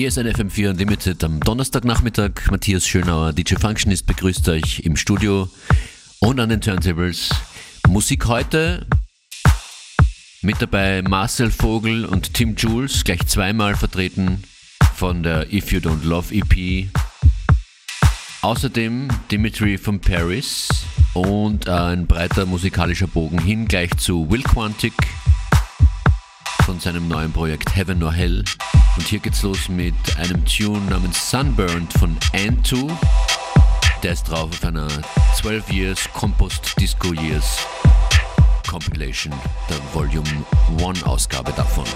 Hier ist ein FM4 Unlimited am Donnerstagnachmittag. Matthias Schönauer, DJ Functionist, begrüßt euch im Studio und an den Turntables. Musik heute mit dabei Marcel Vogel und Tim Jules, gleich zweimal vertreten von der If You Don't Love EP. Außerdem Dimitri von Paris und ein breiter musikalischer Bogen hin gleich zu Will Quantic von seinem neuen Projekt Heaven or Hell. Und hier geht's los mit einem Tune namens Sunburned von Antu. Der ist drauf auf einer 12 Years Compost Disco Years Compilation, der Volume 1 Ausgabe davon.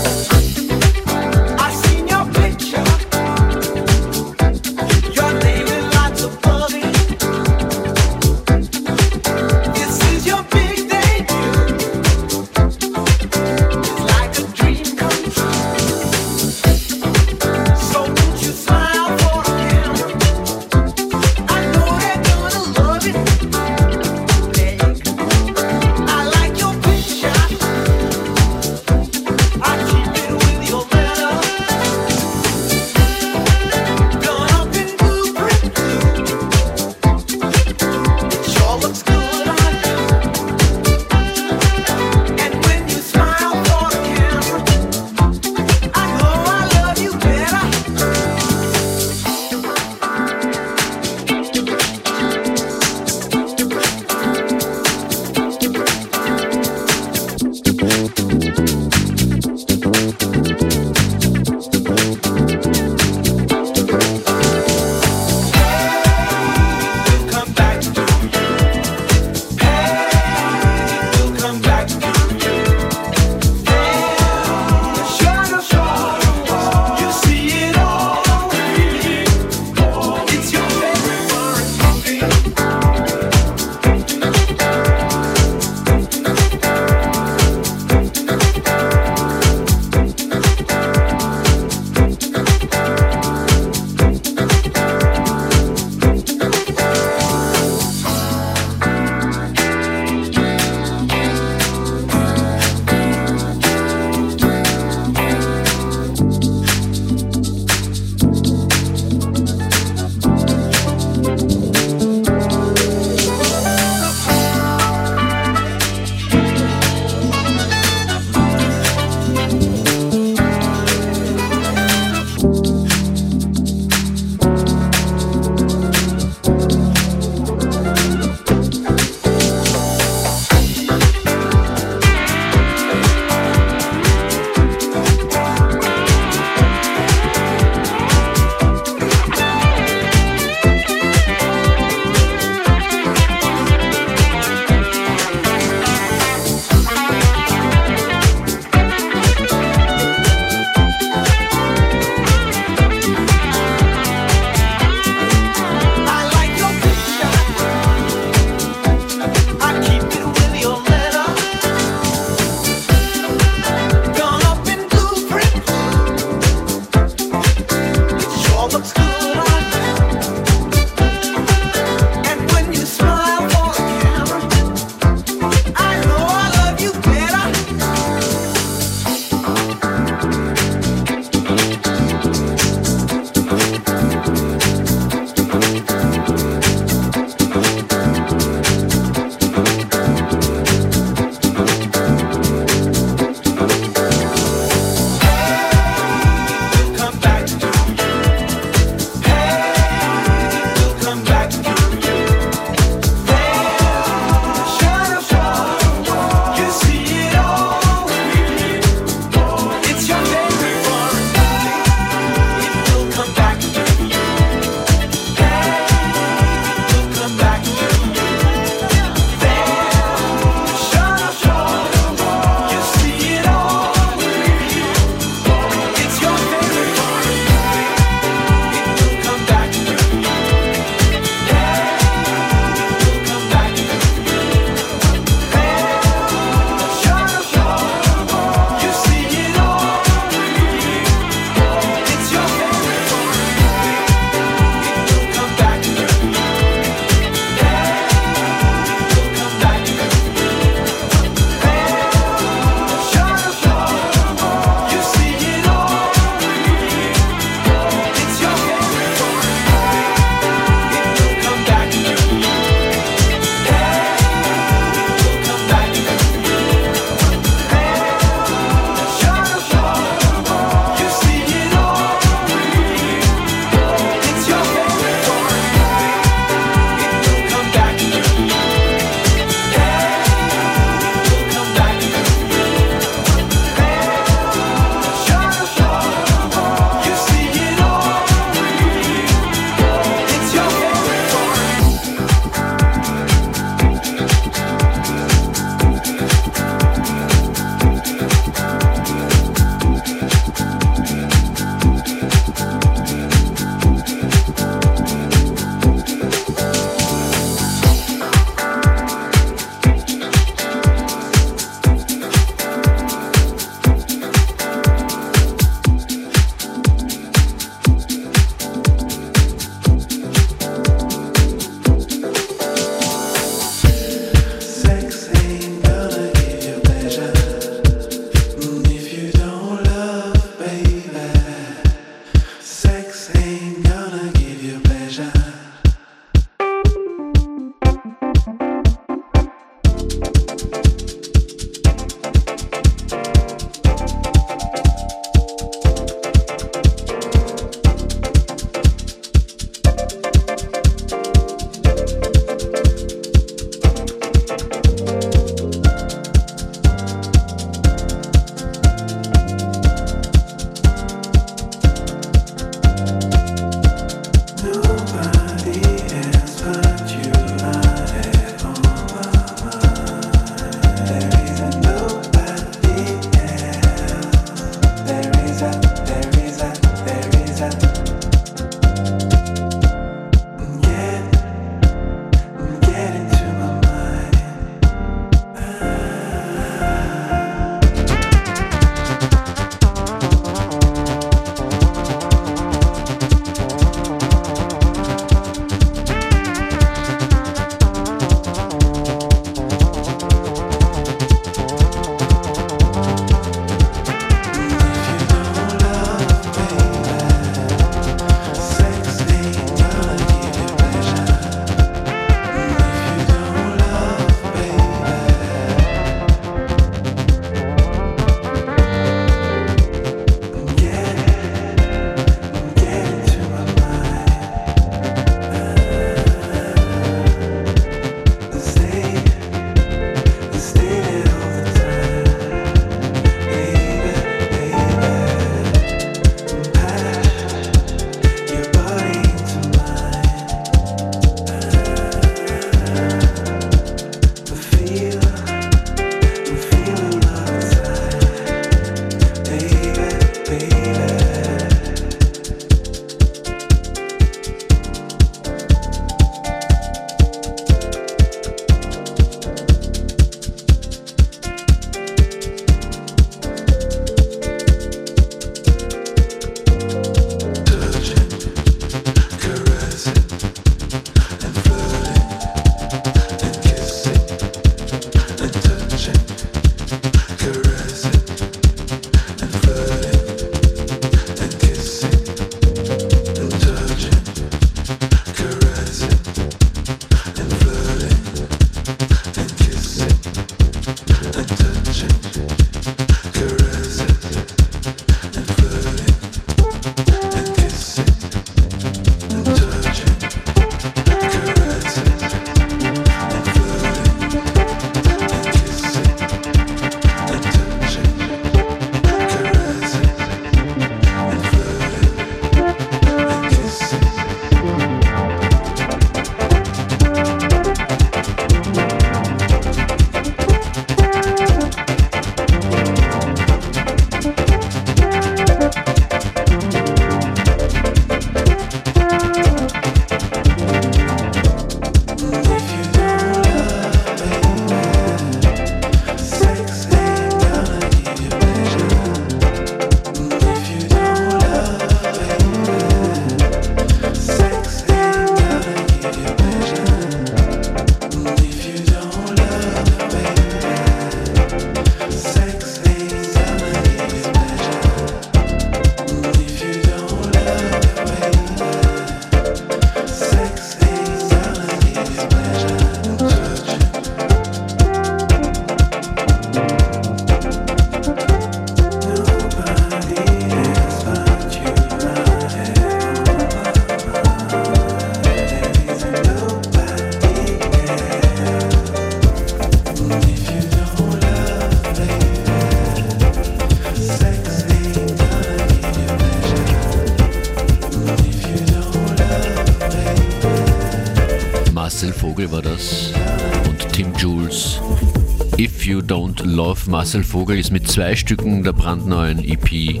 Love Marcel Vogel ist mit zwei Stücken der brandneuen EP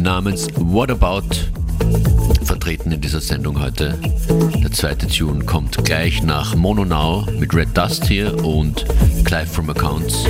namens What About vertreten in dieser Sendung heute. Der zweite Tune kommt gleich nach Mono Now mit Red Dust hier und Clive from Accounts.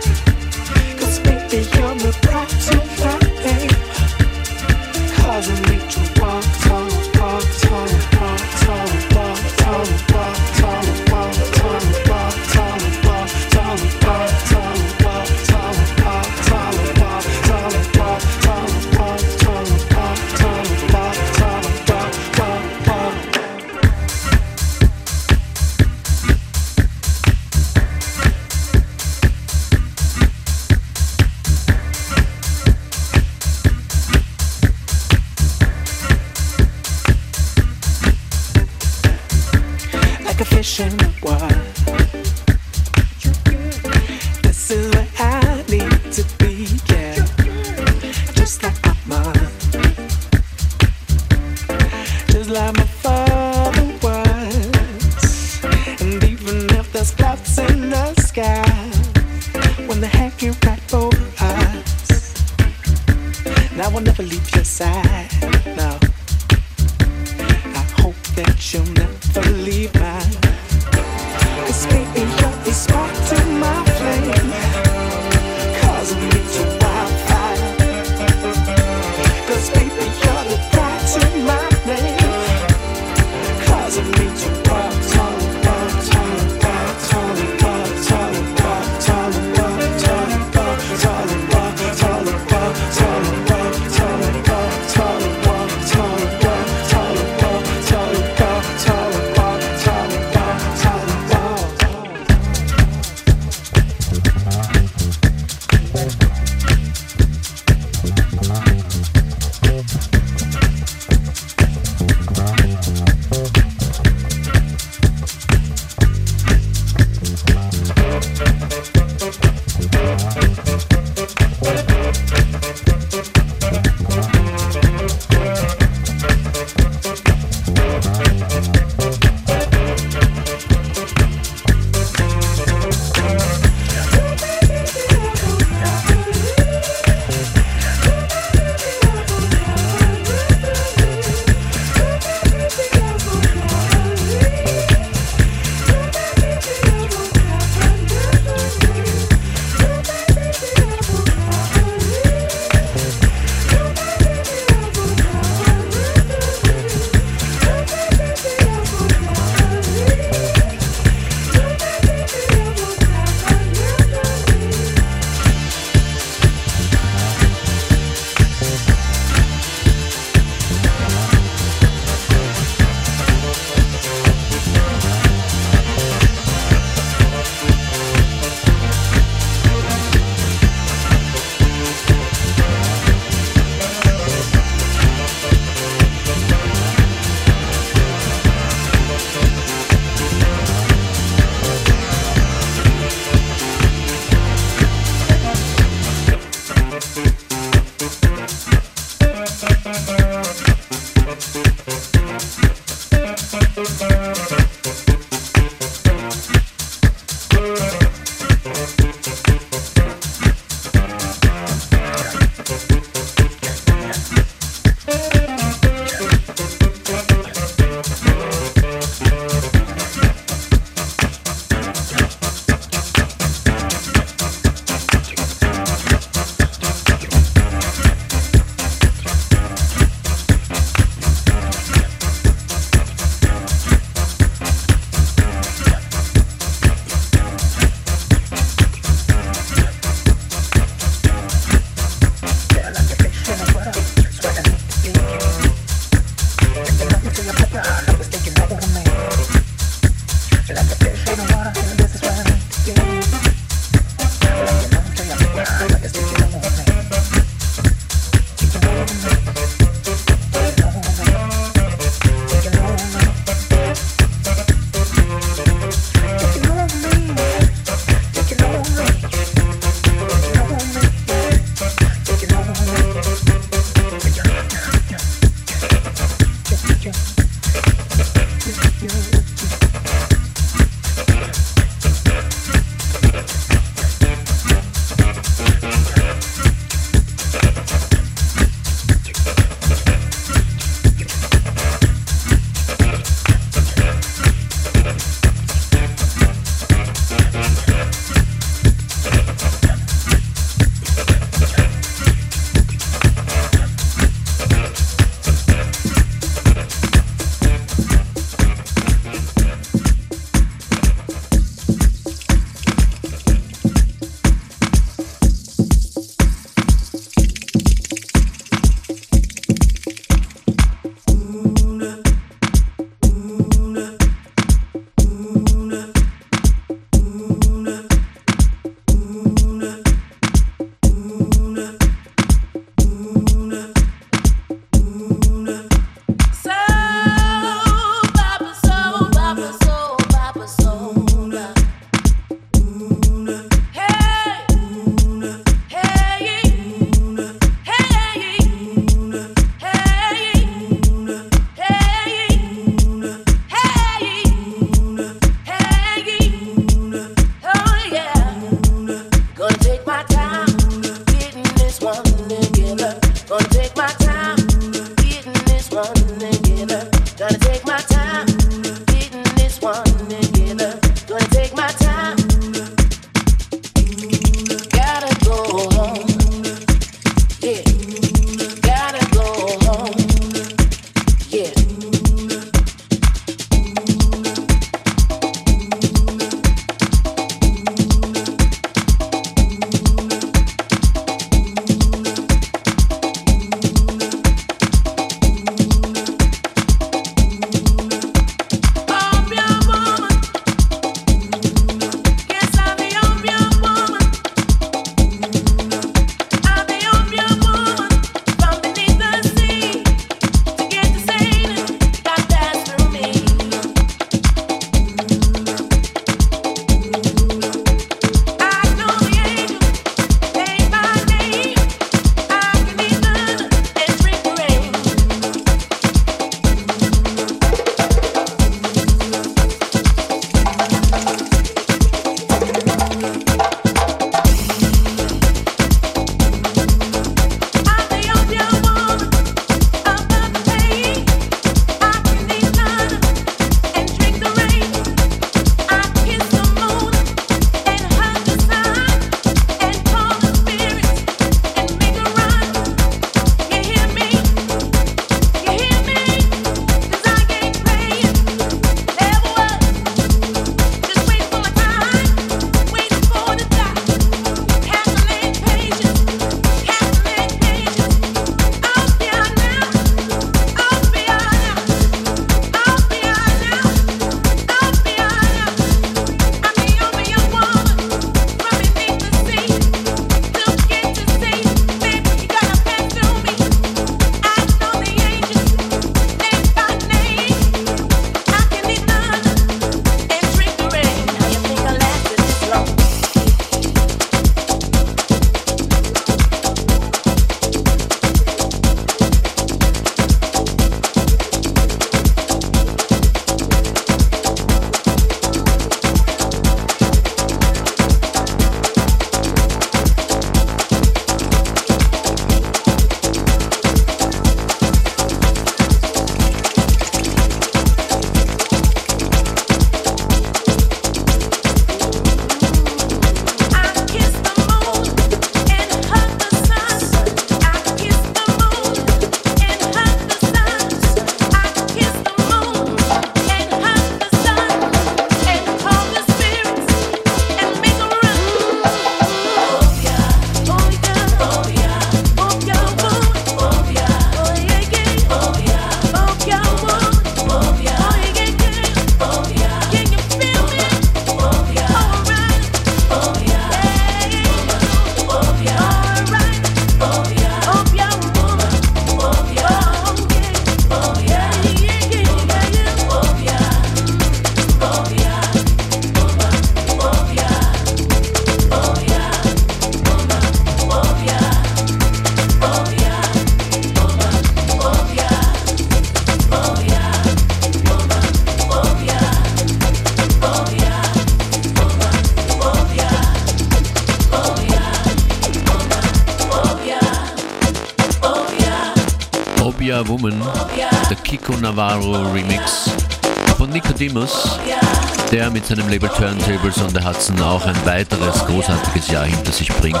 Mit seinem Label Turntables on the Hudson auch ein weiteres großartiges Jahr hinter sich bringt.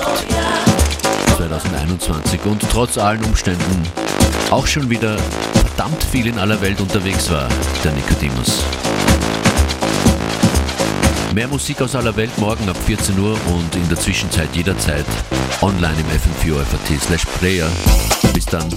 2021 und trotz allen Umständen auch schon wieder verdammt viel in aller Welt unterwegs war, der Nicodemus. Mehr Musik aus aller Welt morgen ab 14 Uhr und in der Zwischenzeit jederzeit online im fm4 slash player. Bis dann.